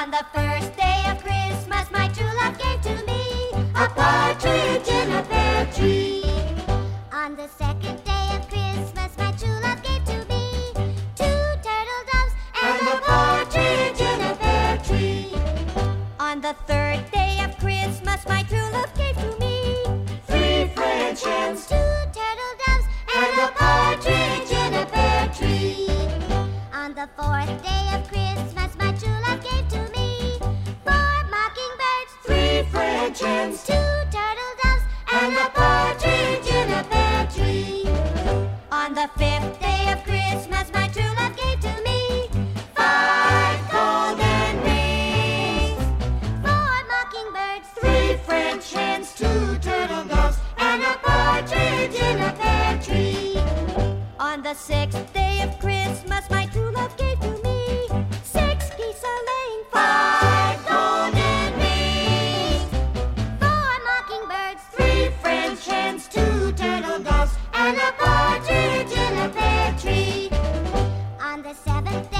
On the first day of Christmas, my true love gave to me a partridge in a pear tree. the sixth day of Christmas, my true love gave to me six geese a laying, five golden rings, four mockingbirds, three French hens, two turtle doves, and a partridge in a pear tree. On the seventh day.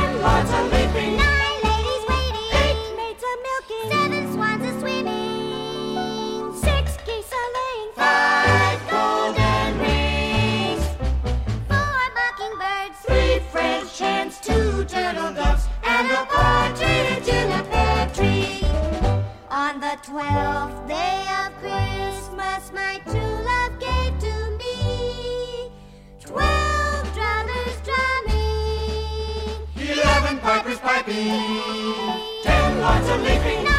Nine ladies waiting. Eight maids milking. Seven swans swimming. Six geese laying. Five golden rings. Four mockingbirds. Three French hens. Two turtle doves. And a partridge in a pear tree. On the twelfth day of Christmas, my two pipers piping, ten lots of leaping.